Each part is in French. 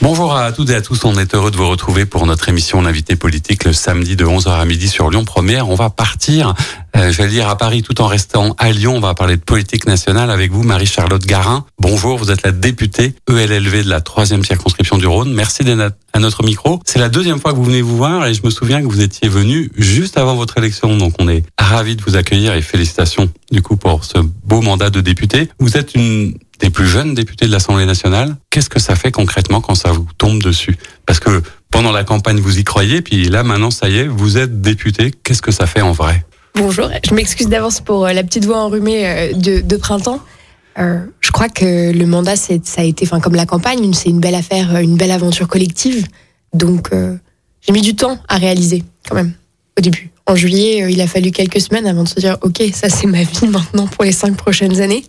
Bonjour à toutes et à tous, on est heureux de vous retrouver pour notre émission L'invité politique le samedi de 11h à midi sur Lyon Première. On va partir, euh, j'allais dire à Paris tout en restant à Lyon. On va parler de politique nationale avec vous, Marie-Charlotte Garin. Bonjour, vous êtes la députée ELLV de la troisième circonscription du Rhône. Merci d'être à notre micro. C'est la deuxième fois que vous venez vous voir et je me souviens que vous étiez venu juste avant votre élection. Donc on est ravis de vous accueillir et félicitations du coup pour ce beau mandat de député. Vous êtes une des plus jeunes députés de l'Assemblée nationale. Qu'est-ce que ça fait concrètement quand ça vous tombe dessus? Parce que pendant la campagne, vous y croyez, puis là, maintenant, ça y est, vous êtes député. Qu'est-ce que ça fait en vrai? Bonjour, je m'excuse d'avance pour euh, la petite voix enrhumée euh, de, printemps. Euh, je crois que le mandat, ça a été, enfin, comme la campagne, c'est une belle affaire, une belle aventure collective. Donc, j'ai mis du temps à réaliser, quand même, au début. En juillet, il a fallu quelques semaines avant de se dire, OK, ça c'est ma vie maintenant pour les cinq prochaines années.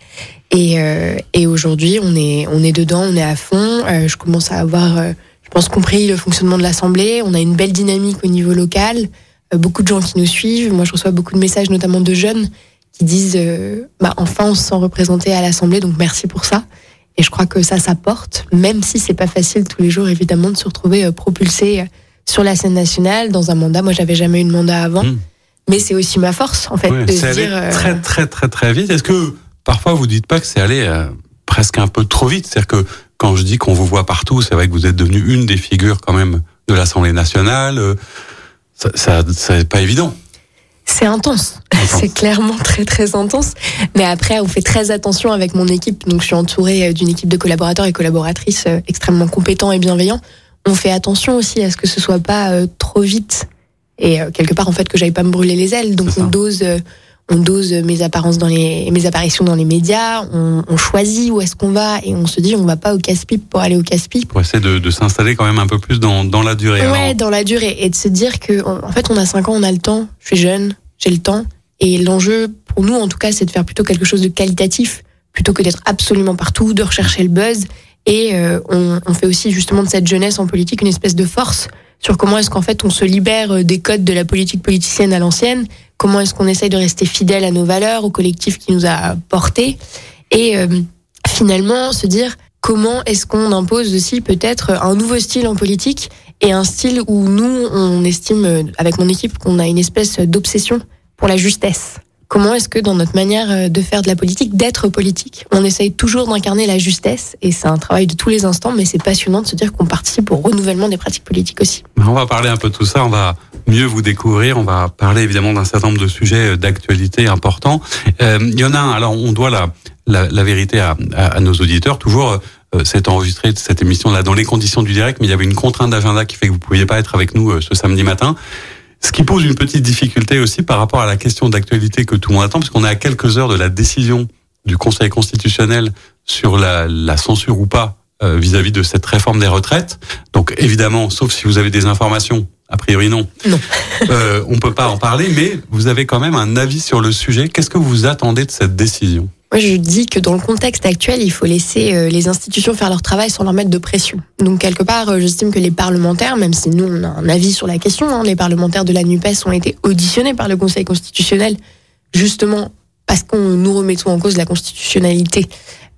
Et, euh, et aujourd'hui, on est, on est dedans, on est à fond. Euh, je commence à avoir, euh, je pense, compris le fonctionnement de l'Assemblée. On a une belle dynamique au niveau local. beaucoup de gens qui nous suivent. Moi, je reçois beaucoup de messages, notamment de jeunes, qui disent bah, enfin, on se sent représenté à l'Assemblée, donc merci pour ça. Et je crois que ça, ça porte, même si c'est pas facile tous les jours, évidemment, de se retrouver propulsé sur la scène nationale dans un mandat. Moi, j'avais jamais eu de mandat avant. Hmm. Mais c'est aussi ma force, en fait, de se dire. Très, très, très, très vite. Est-ce que parfois vous dites pas que c'est allé euh, presque un peu trop vite? C'est-à-dire que quand je dis qu'on vous voit partout, c'est vrai que vous êtes devenu une des figures quand même de l'Assemblée nationale. Euh, ça, ça c'est pas évident. C'est intense. C'est clairement très très intense. Mais après, on fait très attention avec mon équipe. Donc, je suis entourée euh, d'une équipe de collaborateurs et collaboratrices extrêmement compétents et bienveillants. On fait attention aussi à ce que ce soit pas trop vite et quelque part en fait que j'aille pas me brûler les ailes. Donc, on dose on dose mes apparences dans les mes apparitions dans les médias, on, choisit où est-ce qu'on va et on se dit on va pas au casse-pipe pour aller au casse-pipe. Pour essayer de, s'installer quand même un peu plus dans, dans la durée. Ouais, dans la durée et de se dire que en fait on a 5 ans, on a le temps, je suis jeune, j'ai le temps et l'enjeu pour nous en tout cas c'est de faire plutôt quelque chose de qualitatif plutôt que d'être absolument partout, de rechercher le buzz et euh, on, on fait aussi justement de cette jeunesse en politique une espèce de force sur comment est-ce qu'en fait on se libère des codes de la politique politicienne à l'ancienne comment est-ce qu'on essaye de rester fidèle à nos valeurs, au collectif qui nous a portés, et euh, finalement se dire comment est-ce qu'on impose aussi peut-être un nouveau style en politique et un style où nous, on estime avec mon équipe qu'on a une espèce d'obsession pour la justesse. Comment est-ce que dans notre manière euh, de faire de la politique, d'être politique, on essaye toujours d'incarner la justesse? Et c'est un travail de tous les instants, mais c'est passionnant de se dire qu'on participe au renouvellement des pratiques politiques aussi. On va parler un peu de tout ça, on va mieux vous découvrir, on va parler évidemment d'un certain nombre de sujets euh, d'actualité importants. Euh, il y en a un, alors on doit la, la, vérité à, à, nos auditeurs, toujours euh, c'est enregistré cette émission-là dans les conditions du direct, mais il y avait une contrainte d'agenda qui fait que vous pouviez pas être avec nous ce samedi matin. Ce qui pose une petite difficulté aussi par rapport à la question d'actualité que tout le monde attend, parce qu'on est à quelques heures de la décision du Conseil constitutionnel sur la, la censure ou pas euh, vis-à-vis de cette réforme des retraites. Donc évidemment, sauf si vous avez des informations, a priori non. Non. euh, on peut pas en parler, mais vous avez quand même un avis sur le sujet. Qu'est-ce que vous attendez de cette décision? Moi, je dis que dans le contexte actuel, il faut laisser euh, les institutions faire leur travail sans leur mettre de pression. Donc, quelque part, euh, j'estime que les parlementaires, même si nous, on a un avis sur la question, hein, les parlementaires de la NUPES ont été auditionnés par le Conseil constitutionnel, justement parce qu'on nous remettons en cause la constitutionnalité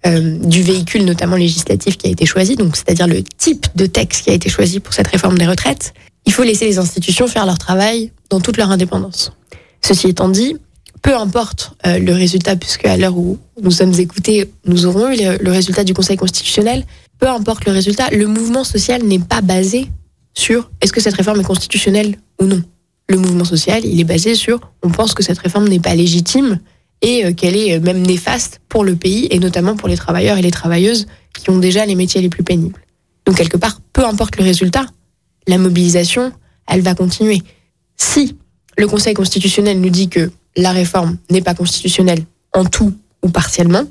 euh, du véhicule, notamment législatif, qui a été choisi, donc c'est-à-dire le type de texte qui a été choisi pour cette réforme des retraites. Il faut laisser les institutions faire leur travail dans toute leur indépendance. Ceci étant dit, peu importe euh, le résultat, puisque à l'heure où nous sommes écoutés, nous aurons eu le, résultat du Conseil constitutionnel, peu importe le résultat, le mouvement social n'est pas basé sur est-ce que cette réforme est constitutionnelle ou non. Le mouvement social, il est basé sur on pense que cette réforme n'est pas légitime et euh, qu'elle est euh, même néfaste pour le pays et notamment pour les travailleurs et les travailleuses qui ont déjà les métiers les plus pénibles. Donc quelque part, peu importe le résultat, la mobilisation, elle va continuer. Si le Conseil constitutionnel nous dit que la réforme n'est pas constitutionnelle en tout ou partiellement,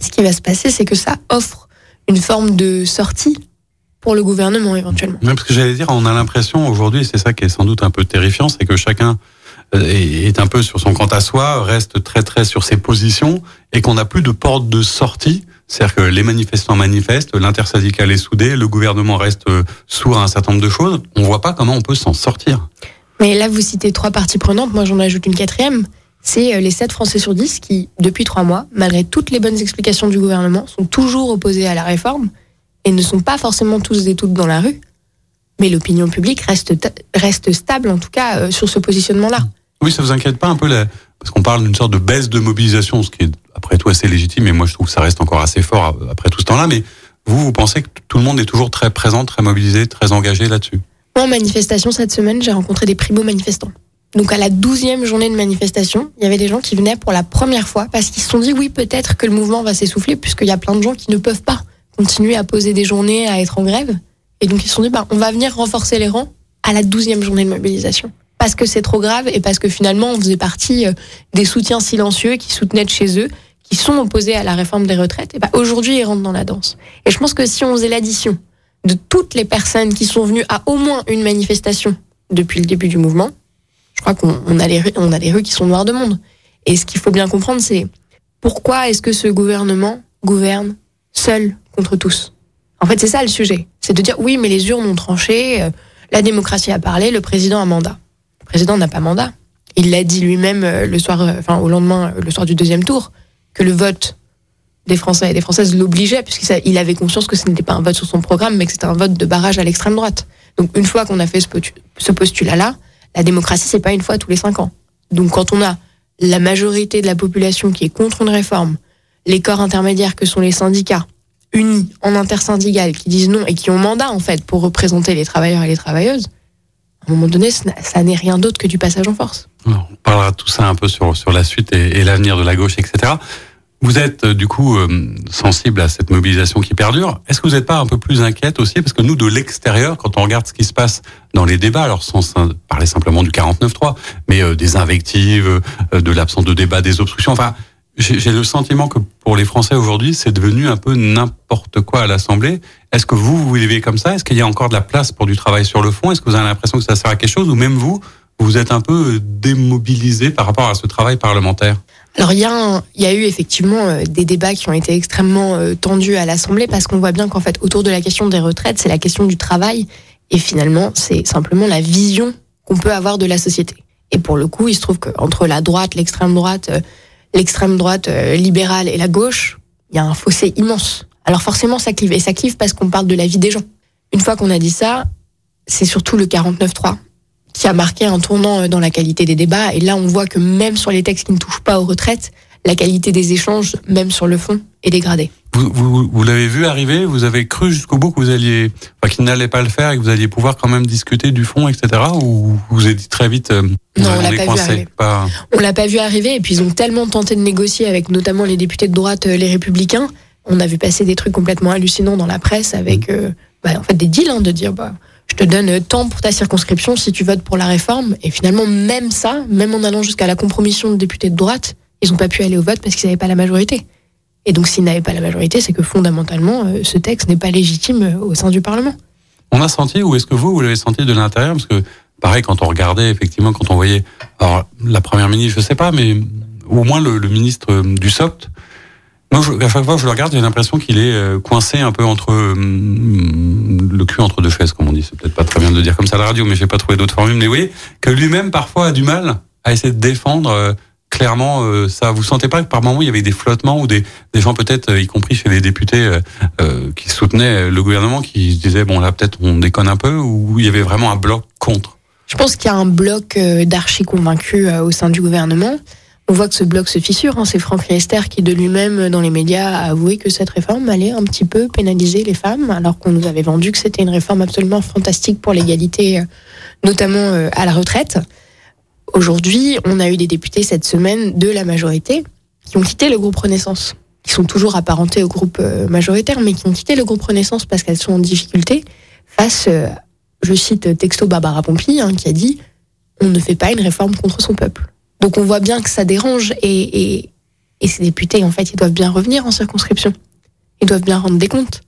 ce qui va se passer, c'est que ça offre une forme de sortie pour le gouvernement éventuellement. Même parce que j'allais dire, on a l'impression aujourd'hui, c'est ça qui est sans doute un peu terrifiant, c'est que chacun est un peu sur son compte à soi, reste très très sur ses positions et qu'on n'a plus de porte de sortie. C'est-à-dire que les manifestants manifestent, l'intersyndical est soudé, le gouvernement reste sourd à un certain nombre de choses. On voit pas comment on peut s'en sortir. Mais là, vous citez trois parties prenantes. Moi, j'en ajoute une quatrième. C'est les 7 Français sur 10 qui, depuis trois mois, malgré toutes les bonnes explications du gouvernement, sont toujours opposés à la réforme et ne sont pas forcément tous et toutes dans la rue. Mais l'opinion publique reste, stable, en tout cas, sur ce positionnement-là. Oui, ça vous inquiète pas un peu, parce qu'on parle d'une sorte de baisse de mobilisation, ce qui est après tout assez légitime, et moi je trouve que ça reste encore assez fort après tout ce temps-là, mais vous, vous pensez que tout le monde est toujours très présent, très mobilisé, très engagé là-dessus? En manifestation cette semaine, j'ai rencontré des primo-manifestants. Donc à la douzième journée de manifestation, il y avait des gens qui venaient pour la première fois parce qu'ils se sont dit oui peut-être que le mouvement va s'essouffler puisqu'il y a plein de gens qui ne peuvent pas continuer à poser des journées, à être en grève. Et donc ils se sont dit bah, on va venir renforcer les rangs à la douzième journée de mobilisation parce que c'est trop grave et parce que finalement on faisait partie euh, des soutiens silencieux qui soutenaient de chez eux, qui sont opposés à la réforme des retraites. Et bah, aujourd'hui ils rentrent dans la danse. Et je pense que si on faisait l'addition de toutes les personnes qui sont venues à au moins une manifestation depuis le début du mouvement, je crois qu'on a les rues, a les rues qui sont noires de monde. Et ce qu'il faut bien comprendre, c'est pourquoi est-ce que ce gouvernement gouverne seul contre tous? En fait, c'est ça le sujet. C'est de dire oui, mais les urnes ont tranché, euh, la démocratie a parlé, le président a mandat. Le président n'a pas mandat. Il l'a dit lui-même euh, le soir, euh, enfin au lendemain, le soir du deuxième tour, que le vote des Français et des Françaises l'obligeait, puisqu'il avait conscience que ce n'était pas un vote sur son programme, mais que c'était un vote de barrage à l'extrême droite. Donc une fois qu'on a fait ce postulat-là, la démocratie, c'est pas une fois tous les cinq ans. Donc quand on a la majorité de la population qui est contre une réforme, les corps intermédiaires que sont les syndicats, unis en intersyndical, qui disent non et qui ont mandat en fait pour représenter les travailleurs et les travailleuses, à un moment donné, ça n'est rien d'autre que du passage en force. on parlera de tout ça un peu sur, la suite et l'avenir de la gauche, etc. Vous êtes du coup euh, sensible à cette mobilisation qui perdure. Est-ce que vous n'êtes pas un peu plus inquiète aussi? Parce que nous, de l'extérieur, quand on regarde ce qui se passe dans les débats, alors sans parler simplement du 49-3, mais euh, des invectives, euh, de l'absence de débat, des obstructions, enfin, j'ai le sentiment que pour les Français aujourd'hui, c'est devenu un peu n'importe quoi à l'Assemblée. Est-ce que vous, vous vivez comme ça? Est-ce qu'il y a encore de la place pour du travail sur le fond? Est-ce que vous avez l'impression que ça sert à quelque chose? Ou même vous, vous êtes un peu démobilisé par rapport à ce travail parlementaire? Alors il y, a il y a eu effectivement euh, des débats qui ont été extrêmement euh, tendus à l'Assemblée parce qu'on voit bien qu'en fait autour de la question des retraites, c'est la question du travail et finalement c'est simplement la vision qu'on peut avoir de la société. Et pour le coup, il se trouve qu'entre la droite, l'extrême droite, euh, l'extrême droite libérale et la gauche, il y a un fossé immense. Alors forcément ça clive et ça clive parce qu'on parle de la vie des gens. Une fois qu'on a dit ça, c'est surtout le 49-3 qui a marqué un tournant euh, dans la qualité des débats. Et là, on voit que même sur les textes qui ne touchent pas aux retraites, la qualité des échanges, même sur le fond, est dégradée. Vous, vous, vous l'avez vu arriver Vous avez cru jusqu'au bout que vous alliez, enfin, qu'il n'allait pas le faire et que vous alliez pouvoir quand même discuter du fond, etc. Ou vous êtes dit très vite euh, Non, on l'a pas vu arriver. Pas... On l'a pas vu arriver. Et puis ils ont tellement tenté de négocier avec notamment les députés de droite, euh, les Républicains. On a vu passer des trucs complètement hallucinants dans la presse avec, mmh. bah, en fait, des deals hein, de dire bah je te donne tant pour ta circonscription si tu votes pour la réforme. Et finalement, même ça, même en allant jusqu'à la compromission de députés de droite, ils n'ont pas pu aller au vote parce qu'ils n'avaient pas la majorité. Et donc, s'ils n'avaient pas la majorité, c'est que fondamentalement, euh, ce texte n'est pas légitime euh, au sein du Parlement. On a senti, ou est-ce que vous, vous l'avez senti de l'intérieur? Parce que, pareil, quand on regardait, effectivement, quand on voyait, alors, la première ministre, je sais pas, mais au moins le, le ministre euh, du SOCT, moi, à chaque fois que je le regarde, j'ai l'impression qu'il est euh, coincé un peu entre euh, le cul entre deux chaises, comme on dit. C'est peut-être pas très bien de dire comme ça à la radio, mais j'ai pas trouvé d'autres formules. Mais oui, que lui-même parfois a du mal à essayer de défendre euh, clairement ça. Vous sentez pas que par moments il y avait des flottements ou des, des gens peut-être, y compris chez les députés qui soutenaient le gouvernement, qui se disaient bon là peut-être on déconne un peu, ou il y avait vraiment un bloc contre? Je pense qu'il y a un bloc d'archi convaincus au sein du gouvernement on voit que ce bloc se fissure. Hein. C'est Franck Riester qui, de lui-même, dans les médias, a avoué que cette réforme allait un petit peu pénaliser les femmes, alors qu'on nous avait vendu que c'était une réforme absolument fantastique pour l'égalité, euh, notamment euh, à la retraite. Aujourd'hui, on a eu des députés cette semaine de la majorité qui ont quitté le groupe Renaissance, qui sont toujours apparentés au groupe euh, majoritaire, mais qui ont quitté le groupe Renaissance parce qu'elles sont en difficulté face, je cite texto Barbara Pompili, hein, qui a dit on ne fait pas une réforme contre son peuple. Donc on voit bien que ça dérange et, et, et ces députés, en fait, ils doivent bien revenir en circonscription. Ils doivent bien rendre des comptes.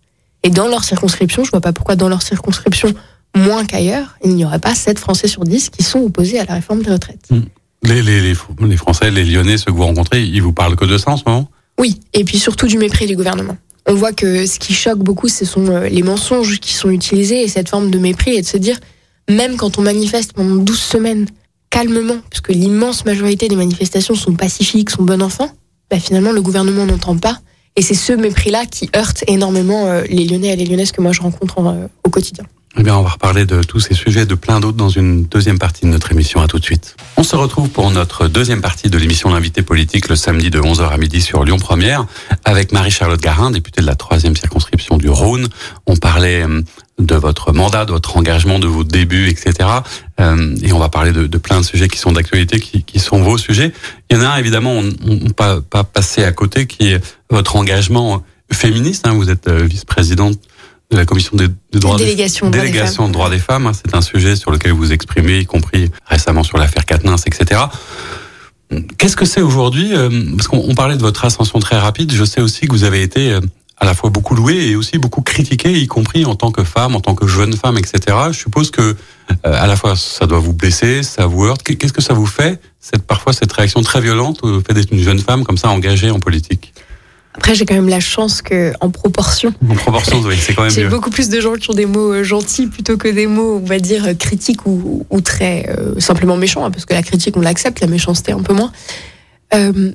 Et dans leur circonscription, je vois pas pourquoi dans leur circonscription, moins qu'ailleurs, il n'y aurait pas 7 Français sur 10 qui sont opposés à la réforme des retraites. Mmh. Les, les, les, Français, les Lyonnais, ceux que vous rencontrez, ils vous parlent que de ça en ce moment? Oui, et puis surtout du mépris du gouvernement. On voit que ce qui choque beaucoup, ce sont euh, les mensonges qui sont utilisés et cette forme de mépris et de se dire, même quand on manifeste pendant 12 semaines, calmement, puisque l'immense majorité des manifestations sont pacifiques, sont bon enfants, bah finalement le gouvernement n'entend pas. Et c'est ce mépris-là qui heurte énormément euh, les Lyonnais et les Lyonnaises que moi je rencontre euh, au quotidien. Eh bien, on va reparler de tous ces sujets et de plein d'autres dans une deuxième partie de notre émission. À tout de suite. On se retrouve pour notre deuxième partie de l'émission L'invité politique le samedi de 11h à midi sur Lyon Première avec Marie-Charlotte Garin, députée de la troisième circonscription du Rhône. On parlait euh, de votre mandat, de votre engagement, de vos débuts, etc. Euh, et on va parler de, plein de sujets qui sont d'actualité, qui, sont vos sujets. Il y en a un, évidemment, on ne pas, pas passer à côté, qui est votre engagement féministe. Hein. Vous êtes euh, vice-présidente de la commission des, droits délégation, des, délégation droits des femmes. Hein, c'est un sujet sur lequel vous vous exprimez, y compris récemment sur l'affaire Katnins, etc. Qu'est-ce que c'est aujourd'hui euh, Parce qu'on parlait de votre ascension très rapide. Je sais aussi que vous avez été euh, à la fois beaucoup loué et aussi beaucoup critiqué, y compris en tant que femme, en tant que jeune femme, etc. Je suppose que euh, à la fois ça doit vous blesser, ça vous heurte. Qu'est-ce que ça vous fait cette parfois cette réaction très violente au fait d'être une jeune femme comme ça engagée en politique? Après, j'ai quand même la chance que, en proportion. En proportion, oui, c'est quand même J'ai beaucoup plus de gens qui ont des mots euh, gentils plutôt que des mots, on va dire, euh, critiques ou, ou très euh, simplement méchants, hein, parce que la critique, on l'accepte, la méchanceté un peu moins. Euh,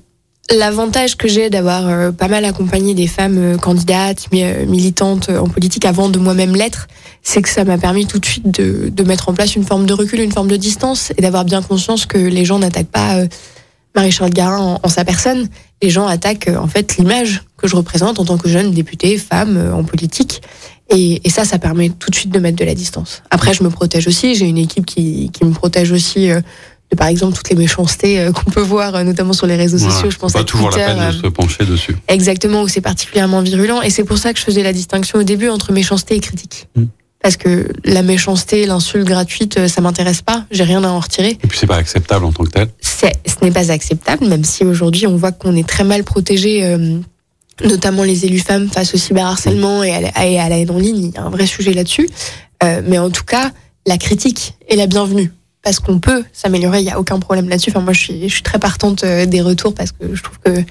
L'avantage que j'ai d'avoir pas mal accompagné des femmes candidates, militantes en politique avant de moi-même l'être, c'est que ça m'a permis tout de suite de, de, mettre en place une forme de recul, une forme de distance et d'avoir bien conscience que les gens n'attaquent pas Marie-Charles Garin en, sa personne, les gens attaquent en fait l'image que je représente en tant que jeune députée, femme euh, en politique. Et, et, ça, ça permet tout de suite de mettre de la distance. Après, je me protège aussi. J'ai une équipe qui, qui me protège aussi euh, de, par exemple, toutes les méchancetés euh, qu'on peut voir, notamment sur les réseaux sociaux. Je pense pas toujours la peine de se pencher dessus. Exactement, où c'est particulièrement virulent. Et c'est pour ça que je faisais la distinction au début entre méchanceté et critique. Mm parce que la méchanceté, l'insulte gratuite, euh, ça m'intéresse pas. J'ai rien à en retirer. Et puis c'est pas acceptable en tant que tel. C'est, ce n'est pas acceptable, même si aujourd'hui on voit qu'on est très mal protégé, euh, notamment les élus femmes face au cyberharcèlement et à, la, et à la haine en ligne. Il y a un vrai sujet là-dessus. Euh, mais en tout cas, la critique est la bienvenue parce qu'on peut s'améliorer. Il y a aucun problème là-dessus. Enfin, moi, je suis, je suis très partante euh, des retours parce que je trouve que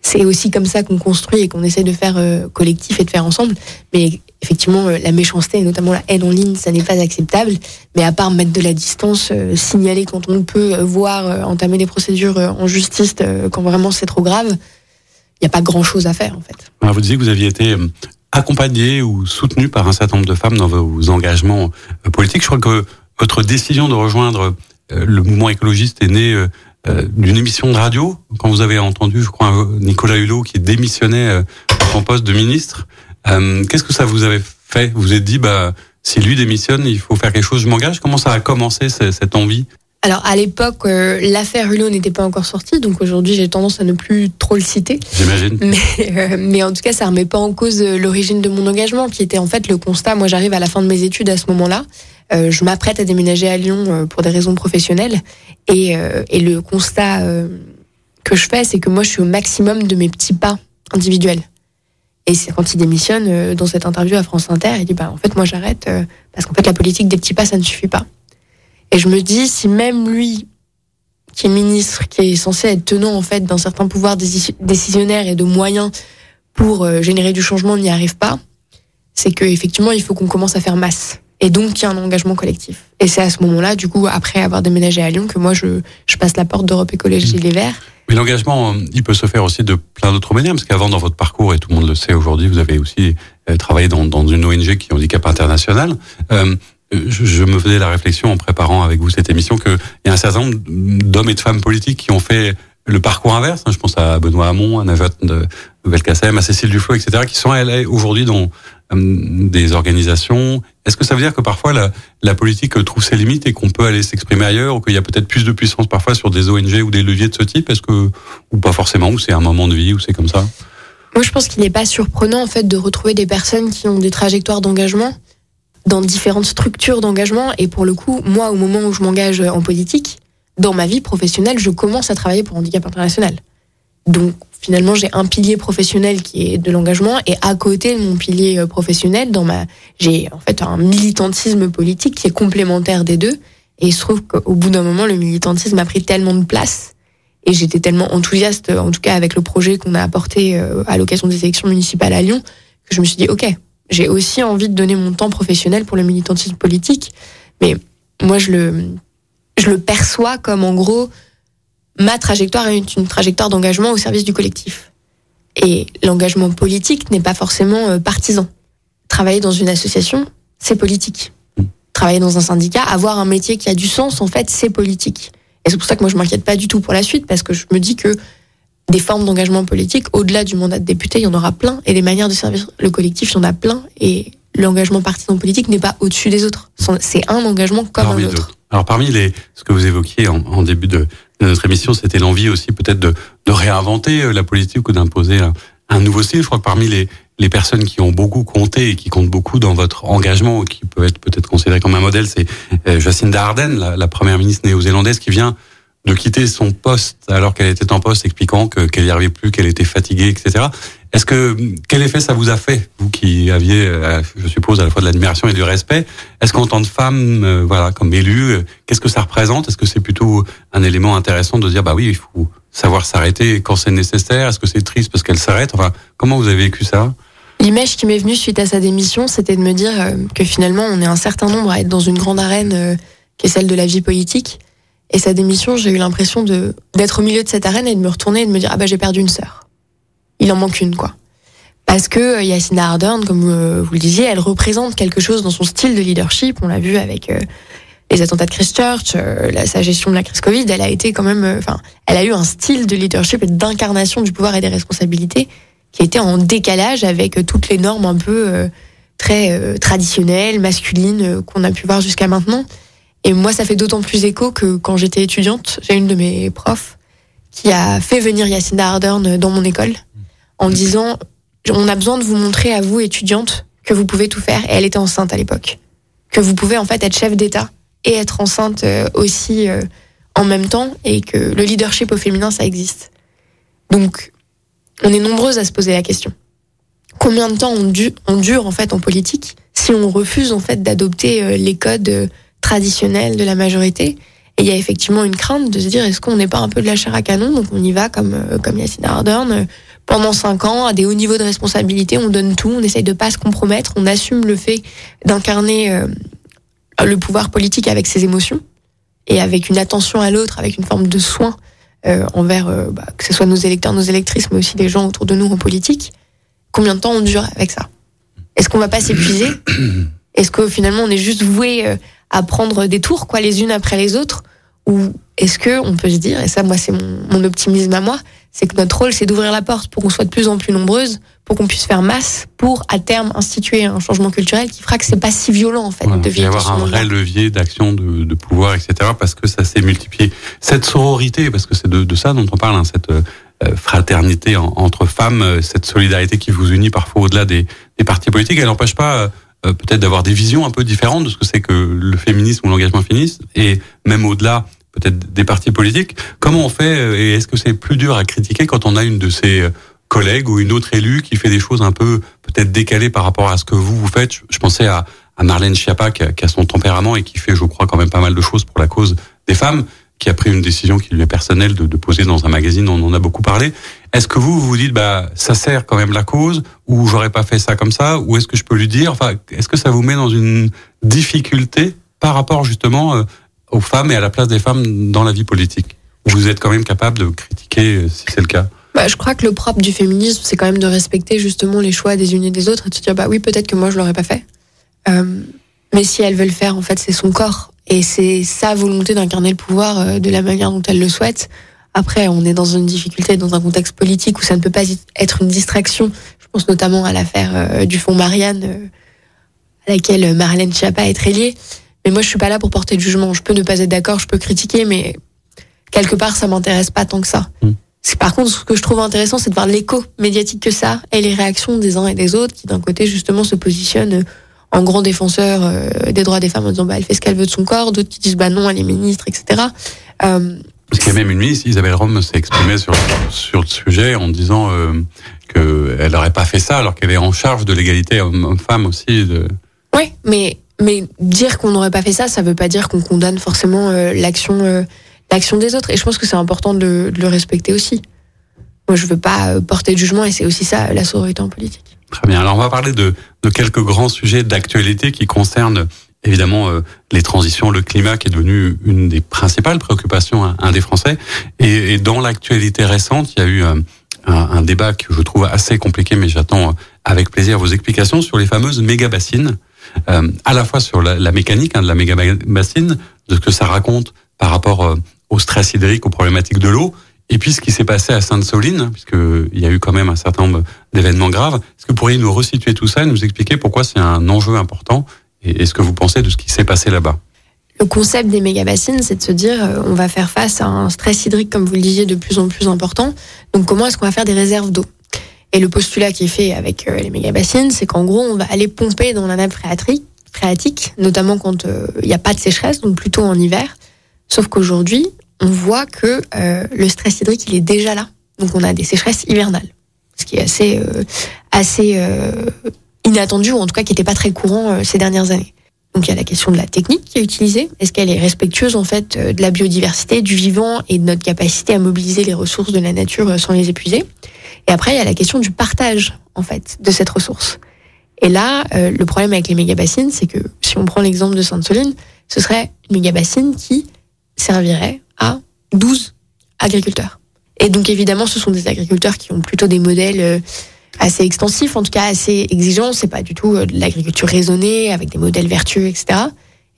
c'est aussi comme ça qu'on construit et qu'on essaie de faire euh, collectif et de faire ensemble. Mais effectivement, euh, la méchanceté et notamment la haine en ligne, ça n'est pas acceptable. Mais à part mettre de la distance, euh, signaler quand on peut, voir, entamer des procédures en justice quand vraiment c'est trop grave, il n'y a pas grand-chose à faire en fait. Alors vous disiez que vous aviez été accompagné ou soutenu par un certain nombre de femmes dans vos engagements politiques. Je crois que votre décision de rejoindre le mouvement écologiste est née euh, d'une émission de radio, quand vous avez entendu, je crois, Nicolas Hulot qui démissionnait euh, son poste de ministre, euh, qu'est-ce que ça vous avait fait? Vous vous êtes dit, bah, si lui démissionne, il faut faire quelque chose, je m'engage. Comment ça a commencé cette envie? Alors à l'époque, l'affaire Hulot n'était pas encore sortie, donc aujourd'hui j'ai tendance à ne plus trop le citer. J'imagine. Mais, mais, en tout cas, ça remet pas en cause l'origine de mon engagement, qui était en fait le constat. Moi, j'arrive à la fin de mes études à ce moment-là. Euh, je m'apprête à déménager à Lyon euh, pour des raisons professionnelles. Et, euh, et le constat que je fais, c'est que moi, je suis au maximum de mes petits pas individuels. Et c'est quand il démissionne dans cette interview à France Inter, il dit bah en fait moi j'arrête parce qu'en fait la politique des petits pas ça ne suffit pas. Et je me dis si même lui qui est ministre, qui est censé être tenant en fait d'un certain pouvoir décisionnaire et de moyens pour générer du changement n'y arrive pas, c'est que effectivement il faut qu'on commence à faire masse. Et donc, il y a un engagement collectif. Et c'est à ce moment-là, du coup, après avoir déménagé à Lyon, que moi, je, je passe la porte d'Europe Écologie Les Verts. Mais l'engagement, il peut se faire aussi de plein d'autres manières, parce qu'avant, dans votre parcours, et tout le monde le sait aujourd'hui, vous avez aussi euh, travaillé dans, dans une ONG qui est Handicap International. Euh, je, je, me faisais la réflexion en préparant avec vous cette émission qu'il y a un certain nombre d'hommes et de femmes politiques qui ont fait le parcours inverse. Je pense à Benoît Hamon, à Najat de Belkacem, à Cécile Duflo, etc., qui sont aujourd'hui dans euh, des organisations. Est-ce que ça veut dire que parfois la, la politique trouve ses limites et qu'on peut aller s'exprimer ailleurs ou qu'il y a peut-être plus de puissance parfois sur des ONG ou des leviers de ce type? Est-ce que ou pas forcément ou c'est un moment de vie ou c'est comme ça? Moi, je pense qu'il n'est pas surprenant en fait de retrouver des personnes qui ont des trajectoires d'engagement dans différentes structures d'engagement et pour le coup, moi, au moment où je m'engage en politique, dans ma vie professionnelle, je commence à travailler pour Handicap International. Donc finalement, j'ai un pilier professionnel qui est de l'engagement et à côté de mon pilier euh, professionnel, dans ma, j'ai en fait un militantisme politique qui est complémentaire des deux Et il se trouve qu'au bout d'un moment, le militantisme a pris tellement de place et j'étais tellement enthousiaste, en tout cas avec le projet qu'on a apporté euh, à l'occasion des élections municipales à Lyon, que je me suis dit, OK, j'ai aussi envie de donner mon temps professionnel pour le militantisme politique. Mais moi, je le, je le perçois comme en gros, ma trajectoire est une trajectoire d'engagement au service du collectif. Et l'engagement politique n'est pas forcément euh, partisan. Travailler dans une association, c'est politique. Travailler dans un syndicat, avoir un métier qui a du sens, en fait, c'est politique. Et c'est pour ça que moi, je m'inquiète pas du tout pour la suite, parce que je me dis que des formes d'engagement politique, au-delà du mandat de député, il y en aura plein, et les manières de servir le collectif, il y en a plein, et l'engagement partisan politique n'est pas au-dessus des autres. C'est un engagement comme un autre. Alors parmi les, ce que vous évoquiez en, début de, notre émission, c'était l'envie aussi peut-être de, réinventer euh, la politique ou d'imposer un, nouveau style. Je crois que parmi les, personnes qui ont beaucoup compté et qui comptent beaucoup dans votre engagement, qui peut être peut-être considéré comme un modèle, c'est euh, Jacinda Ardern, la première ministre néo-zélandaise, qui vient de quitter son poste alors qu'elle était en poste, expliquant que qu'elle n'y arrivait plus, qu'elle était fatiguée, etc. Est-ce que quel effet ça vous a fait, vous qui aviez, euh, je suppose, à la fois de l'admiration et du respect? Est-ce qu'en tant que femme, euh, voilà, comme élue, euh, qu'est-ce que ça représente? Est-ce que c'est plutôt un élément intéressant de dire, bah oui, il faut savoir s'arrêter quand c'est nécessaire? Est-ce que c'est triste parce qu'elle s'arrête? Enfin, comment vous avez vécu ça? L'image qui m'est venue suite à sa démission, c'était de me dire que finalement, on est un certain nombre à être dans une grande arène qui est celle de la vie politique et sa démission, j'ai eu l'impression de d'être au milieu de cette arène et de me retourner et de me dire ah bah j'ai perdu une sœur. Il en manque une quoi. Parce que euh, Yacine Ardern, comme euh, vous le disiez, elle représente quelque chose dans son style de leadership. On l'a vu avec euh, les attentats de Christchurch, la, sa gestion de la crise Covid. Elle a été quand même, enfin, elle a eu un style de leadership et d'incarnation du pouvoir et des responsabilités qui était en décalage avec toutes les normes un peu très traditionnelles, masculines qu'on a pu voir jusqu'à maintenant. Et moi, ça fait d'autant plus écho que quand j'étais étudiante, j'ai une de mes profs qui a fait venir Yacinda Ardern dans mon école en disant on a besoin de vous montrer à vous, étudiante, que vous pouvez tout faire. Et elle était enceinte à l'époque. Que vous pouvez en fait être chef d'État et être enceinte euh, aussi euh, en même temps et que le leadership au féminin, ça existe. Donc, on est nombreuses à se poser la question. Combien de temps on, on dure en fait en politique si on refuse en fait d'adopter euh, les codes traditionnelle de la majorité. Et il y a effectivement une crainte de se dire est-ce qu'on n'est pas un peu de la chair à canon? Donc on y va comme euh, comme Yacine Ardern euh, pendant cinq ans à des hauts niveaux de responsabilité on donne tout on essaye de pas se compromettre on assume le fait d'incarner euh, le pouvoir politique avec ses émotions et avec une attention à l'autre avec une forme de soin envers bah, que ce soit nos électeurs nos électrices mais aussi les gens autour de nous en politique. Combien de temps on dure avec ça? Est-ce qu'on va pas s'épuiser? Est-ce que finalement on est juste voué à prendre des tours, quoi, les unes après les autres? Ou est-ce que on peut se dire, et ça, moi, c'est mon, optimisme à moi, c'est que notre rôle, c'est d'ouvrir la porte pour qu'on soit de plus en plus nombreuses, pour qu'on puisse faire masse, pour à terme instituer un changement culturel qui fera que c'est pas si violent en fait de vivre. avoir un vrai levier d'action, de, de, pouvoir, etc. Parce que ça s'est multiplié. Cette sororité, parce que c'est de, de, ça dont on parle, hein, cette euh, fraternité entre femmes, euh, cette solidarité qui vous unit parfois au-delà des, des partis politiques, elle n'empêche pas euh, peut-être d'avoir des visions un peu différentes de ce que c'est que le féminisme ou l'engagement féministe, et même au-delà peut-être des partis politiques. Comment on fait euh, et est-ce que c'est plus dur à critiquer quand on a une de ses euh, collègues ou une autre élue qui fait des choses un peu peut-être décalées par rapport à ce que vous vous faites? Je pensais à, à Marlène Schiappa qui a, qui a, son tempérament et qui fait, je crois, quand même pas mal de choses pour la cause des femmes qui a pris une décision qui lui est personnelle de, poser dans un magazine, on en a beaucoup parlé. Est-ce que vous vous dites bah ça sert quand même la cause ou j'aurais pas fait ça comme ça ou est-ce que je peux lui dire enfin est-ce que ça vous met dans une difficulté par rapport justement euh, aux femmes et à la place des femmes dans la vie politique? Vous êtes quand même capable de critiquer euh, si c'est le cas? Bah, je crois que le propre du féminisme, c'est quand même de respecter justement les choix des unes et des autres et de se dire bah oui peut-être que moi je l'aurais pas fait, euh, mais si elle veut le faire en fait c'est son corps et c'est sa volonté d'incarner le pouvoir euh, de la manière dont elle le souhaite. Après, on est dans une difficulté, dans un contexte politique où ça ne peut pas être une distraction. Je pense notamment à l'affaire euh, du fonds Marianne, euh, à laquelle Marlène Schiappa est très liée. Mais moi, je suis pas là pour porter de jugement. Je peux ne pas être d'accord, je peux critiquer, mais quelque part, ça m'intéresse pas tant que ça. Mm. C'est par contre ce que je trouve intéressant, c'est de voir l'écho médiatique que ça et les réactions des uns et des autres qui, d'un côté, justement, se positionnent en grand défenseur euh, des droits des femmes en disant bah elle fait ce qu'elle veut de son corps, d'autres qui disent bah non elle est ministre, etc. Euh, Parce qu'il y a même une ministre, Isabelle Rome s'est exprimée sur sur le sujet en disant euh, que elle n'aurait pas fait ça alors qu'elle est en charge de l'égalité homme-femme aussi. De... Oui, mais Mais dire qu'on n'aurait pas fait ça, ça veut pas dire qu'on condamne forcément l'action l'action des autres. Et je pense que c'est important de, de, le respecter aussi. Moi, je veux pas porter de jugement et c'est aussi ça la sororité en politique. Très bien. Alors, on va parler de, de quelques grands sujets d'actualité qui concernent évidemment euh, les transitions, le climat qui est devenu une des principales préoccupations hein, un, des Français. Et, et dans l'actualité récente, il y a eu euh, un, un, débat que je trouve assez compliqué, mais j'attends euh, avec plaisir vos explications sur les fameuses méga bassines, euh, à la fois sur la, la mécanique hein, de la méga bassine, de ce que ça raconte par rapport au stress hydrique, aux problématiques de l'eau, et puis ce qui s'est passé à Sainte-Soline, puisqu'il y a eu quand même un certain nombre d'événements graves. Est-ce que vous pourriez nous resituer tout ça et nous expliquer pourquoi c'est un enjeu important et, ce que vous pensez de ce qui s'est passé là-bas? Le concept des méga-bassines, c'est de se dire euh, on va faire face à un stress hydrique, comme vous le disiez, de plus en plus important. Donc comment est-ce qu'on va faire des réserves d'eau? Et le postulat qui est fait avec euh, les méga-bassines, c'est qu'en gros, on va aller pomper dans la nappe phréatique, phréatique notamment quand euh, il n'y a pas de sécheresse, donc plutôt en hiver. Sauf qu'aujourd'hui, on voit que le stress hydrique, il est déjà là. Donc on a des sécheresses hivernales, ce qui est assez, assez inattendu, ou en tout cas qui n'était pas très courant euh, ces dernières années. Donc il y a la question de la technique qui est utilisée. Est-ce qu'elle est respectueuse en fait euh, de la biodiversité, du vivant et de notre capacité à mobiliser les ressources de la nature euh, sans les épuiser? Et après il y a la question du partage en fait de cette ressource. Et là, le problème avec les méga-bassines, c'est que si on prend l'exemple de Sainte-Soline, ce serait une méga-bassine qui servirait à 12 agriculteurs. Et donc évidemment, ce sont des agriculteurs qui ont plutôt des modèles assez extensif, en tout cas assez exigeant. C'est pas du tout euh, de l'agriculture raisonnée avec des modèles vertueux, etc.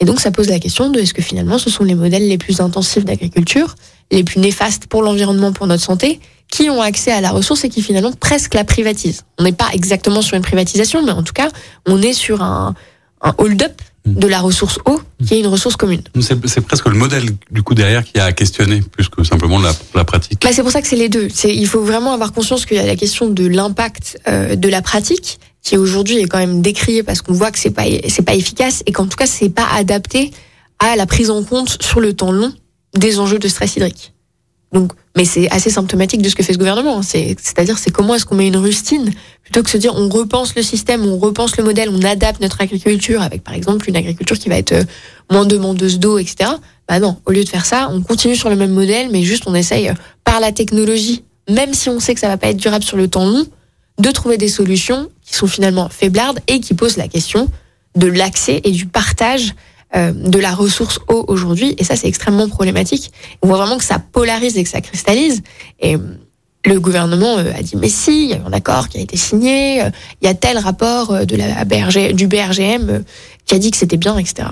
Et donc ça pose la question de est-ce que finalement ce sont les modèles les plus intensifs d'agriculture, les plus néfastes pour l'environnement, pour notre santé, qui ont accès à la ressource et qui finalement presque la privatisent. On n'est pas exactement sur une privatisation, mais en tout cas on est sur un, un hold-up de la ressource eau, qui est une ressource commune. C'est presque le modèle du coup derrière qui a à questionner, plus que simplement la, la pratique. Bah c'est pour ça que c'est les deux. Il faut vraiment avoir conscience qu'il y a la question de l'impact euh, de la pratique, qui aujourd'hui est quand même décriée parce qu'on voit que c'est pas c'est pas efficace et qu'en tout cas c'est pas adapté à la prise en compte sur le temps long des enjeux de stress hydrique. Donc, mais c'est assez symptomatique de ce que fait ce gouvernement. C'est-à-dire, c'est comment est-ce qu'on met une rustine plutôt que se dire on repense le système, on repense le modèle, on adapte notre agriculture avec par exemple une agriculture qui va être euh, moins demandeuse d'eau, etc. Bah non, au lieu de faire ça, on continue sur le même modèle, mais juste on essaye euh, par la technologie, même si on sait que ça va pas être durable sur le temps long, de trouver des solutions qui sont finalement faiblardes et qui posent la question de l'accès et du partage euh, de la ressource eau aujourd'hui. Et ça, c'est extrêmement problématique. On voit vraiment que ça polarise et que ça cristallise. Et euh, le gouvernement euh, a dit mais si, il y a un accord qui a été signé, il y a tel rapport de la BRG, du BRGM qui a dit que c'était bien, etc.